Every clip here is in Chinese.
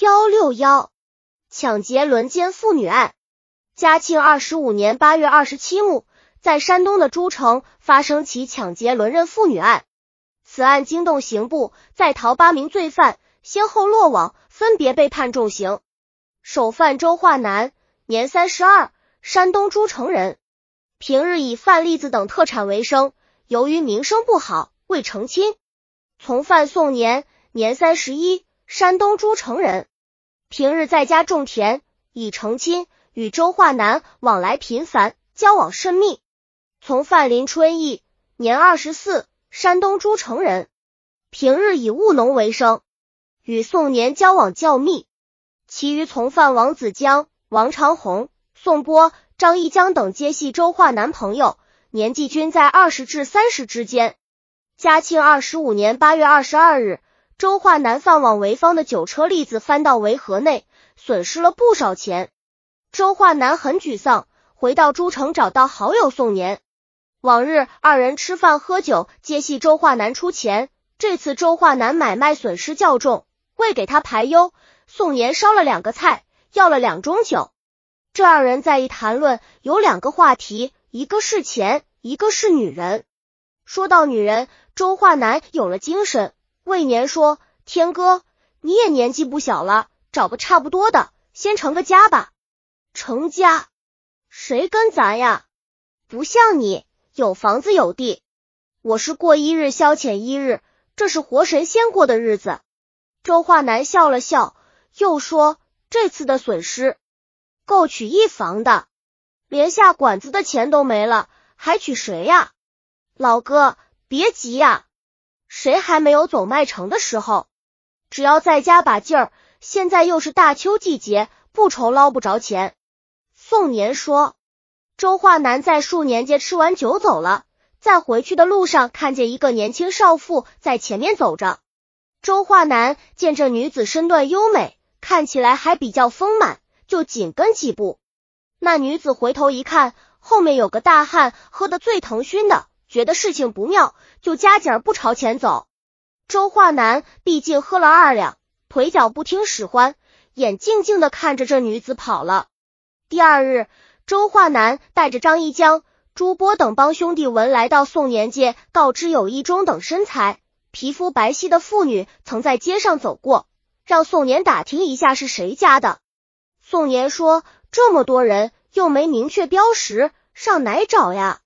幺六幺抢劫轮奸妇女案。嘉庆二十五年八月二十七日，在山东的诸城发生起抢劫轮刃妇女案。此案惊动刑部，在逃八名罪犯先后落网，分别被判重刑。首犯周化南，年三十二，山东诸城人，平日以贩栗子等特产为生，由于名声不好，未成亲。从犯宋年，年三十一。山东诸城人，平日在家种田，已成亲，与周化南往来频繁，交往甚密。从范林春义，年二十四，山东诸城人，平日以务农为生，与宋年交往较密。其余从犯王子江、王长虹、宋波、张一江等，皆系周化南朋友，年纪均在二十至三十之间。嘉庆二十五年八月二十二日。周化南放往潍坊的酒车栗子翻到围河内，损失了不少钱。周化南很沮丧，回到诸城找到好友宋年。往日二人吃饭喝酒，皆系周化南出钱。这次周化南买卖损失较重，为给他排忧，宋年烧了两个菜，要了两盅酒。这二人在一谈论，有两个话题，一个是钱，一个是女人。说到女人，周化南有了精神。魏年说：“天哥，你也年纪不小了，找个差不多的，先成个家吧。成家？谁跟咱呀？不像你有房子有地，我是过一日消遣一日，这是活神仙过的日子。”周化南笑了笑，又说：“这次的损失够娶一房的，连下馆子的钱都没了，还娶谁呀？老哥，别急呀。”谁还没有走麦城的时候？只要在家把劲儿，现在又是大秋季节，不愁捞不着钱。宋年说，周化南在数年间吃完酒走了，在回去的路上看见一个年轻少妇在前面走着。周化南见这女子身段优美，看起来还比较丰满，就紧跟几步。那女子回头一看，后面有个大汉，喝得醉腾醺的。觉得事情不妙，就加紧不朝前走。周化南毕竟喝了二两，腿脚不听使唤，眼静静的看着这女子跑了。第二日，周化南带着张一江、朱波等帮兄弟闻来到宋年界，告知有一中等身材、皮肤白皙的妇女曾在街上走过，让宋年打听一下是谁家的。宋年说：“这么多人，又没明确标识，上哪找呀？”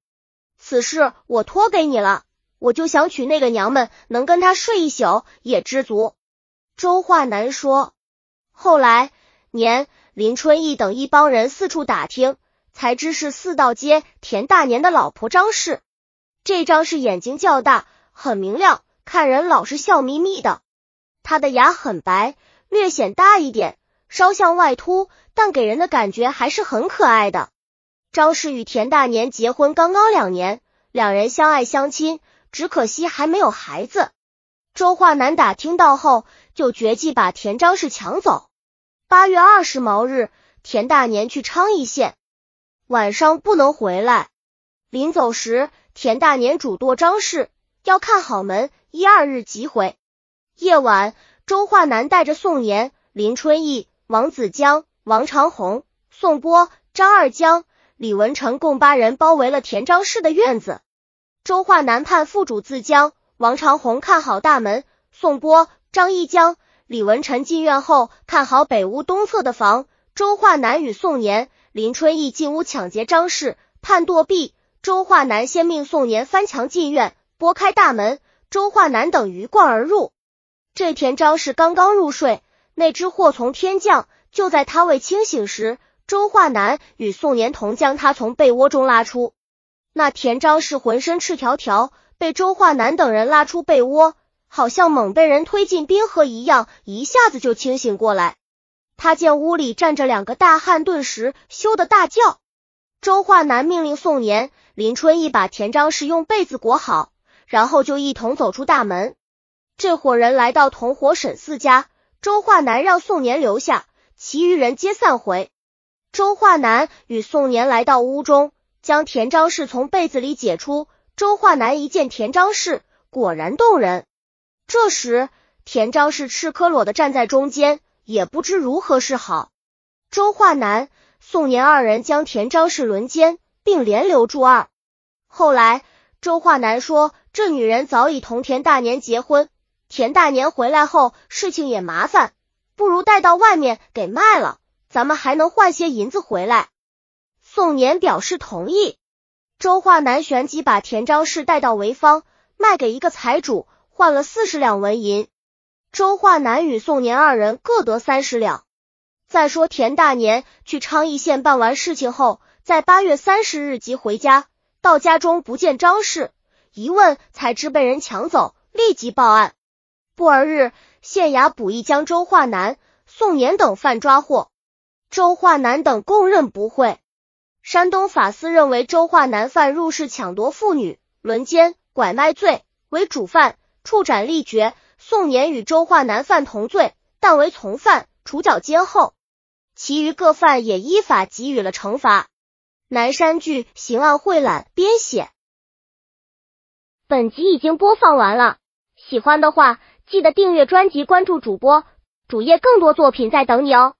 此事我托给你了，我就想娶那个娘们，能跟她睡一宿也知足。周化南说。后来年林春义等一帮人四处打听，才知是四道街田大年的老婆张氏。这张氏眼睛较大，很明亮，看人老是笑眯眯的。她的牙很白，略显大一点，稍向外凸，但给人的感觉还是很可爱的。张氏与田大年结婚刚刚两年，两人相爱相亲，只可惜还没有孩子。周化南打听到后，就决计把田张氏抢走。八月二十毛日，田大年去昌邑县，晚上不能回来。临走时，田大年嘱托张氏要看好门，一二日即回。夜晚，周化南带着宋年、林春义、王子江、王长虹、宋波、张二江。李文成共八人包围了田张氏的院子。周化南判副主自江，王长虹看好大门。宋波、张一江、李文成进院后看好北屋东侧的房。周化南与宋年、林春义进屋抢劫张氏，判堕毙。周化南先命宋年翻墙进院，拨开大门，周化南等鱼贯而入。这田张氏刚刚入睡，那只祸从天降。就在他未清醒时。周化南与宋年同将他从被窝中拉出，那田张氏浑身赤条条，被周化南等人拉出被窝，好像猛被人推进冰河一样，一下子就清醒过来。他见屋里站着两个大汉，顿时羞得大叫。周化南命令宋年、林春义把田张氏用被子裹好，然后就一同走出大门。这伙人来到同伙沈四家，周化南让宋年留下，其余人皆散回。周化南与宋年来到屋中，将田张氏从被子里解出。周化南一见田张氏，果然动人。这时，田张氏赤裸裸的站在中间，也不知如何是好。周化南、宋年二人将田张氏轮奸，并连留住二。后来，周化南说，这女人早已同田大年结婚，田大年回来后，事情也麻烦，不如带到外面给卖了，咱们还能换些银子回来。宋年表示同意。周化南旋即把田张氏带到潍坊，卖给一个财主，换了四十两纹银。周化南与宋年二人各得三十两。再说田大年去昌邑县办完事情后，在八月三十日即回家，到家中不见张氏，一问才知被人抢走，立即报案。不而日，县衙捕役将周化南、宋年等犯抓获，周化南等供认不讳。山东法司认为周化南犯入室抢夺妇女、轮奸、拐卖罪，为主犯，处斩立决。宋年与周化南犯同罪，但为从犯，处绞监后。其余各犯也依法给予了惩罚。南山剧刑案汇览编写。本集已经播放完了，喜欢的话记得订阅专辑，关注主播主页，更多作品在等你哦。